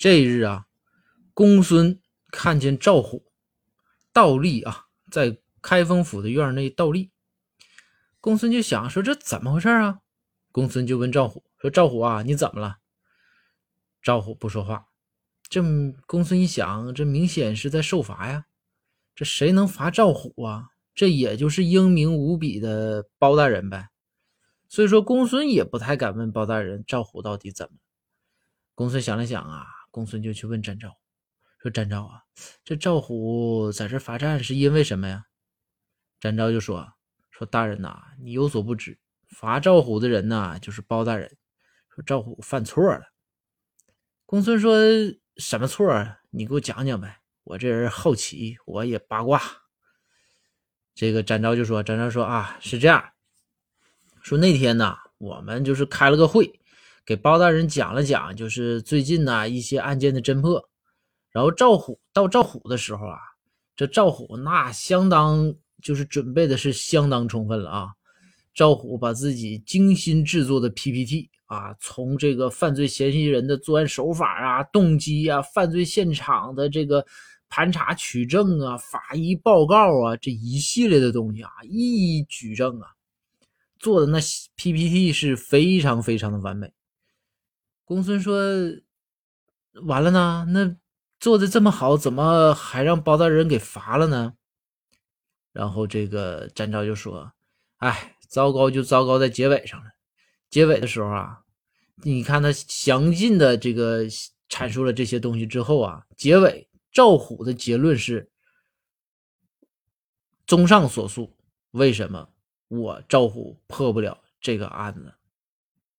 这日啊，公孙看见赵虎倒立啊，在开封府的院内倒立。公孙就想说：“这怎么回事啊？”公孙就问赵虎说：“赵虎啊，你怎么了？”赵虎不说话。这公孙一想，这明显是在受罚呀。这谁能罚赵虎啊？这也就是英明无比的包大人呗。所以说，公孙也不太敢问包大人赵虎到底怎么。公孙想了想啊。公孙就去问展昭，说：“展昭啊，这赵虎在这罚站是因为什么呀？”展昭就说：“说大人呐，你有所不知，罚赵虎的人呐，就是包大人。说赵虎犯错了。”公孙说：“什么错啊？你给我讲讲呗，我这人好奇，我也八卦。”这个展昭就说：“展昭说啊，是这样，说那天呢，我们就是开了个会。”给包大人讲了讲，就是最近呢一些案件的侦破。然后赵虎到赵虎的时候啊，这赵虎那相当就是准备的是相当充分了啊。赵虎把自己精心制作的 PPT 啊，从这个犯罪嫌疑人的作案手法啊、动机啊、犯罪现场的这个盘查取证啊、法医报告啊这一系列的东西啊，一一举证啊，做的那 PPT 是非常非常的完美。公孙说：“完了呢，那做的这么好，怎么还让包大人给罚了呢？”然后这个展昭就说：“哎，糟糕就糟糕在结尾上了。结尾的时候啊，你看他详尽的这个阐述了这些东西之后啊，结尾赵虎的结论是：综上所述，为什么我赵虎破不了这个案子？”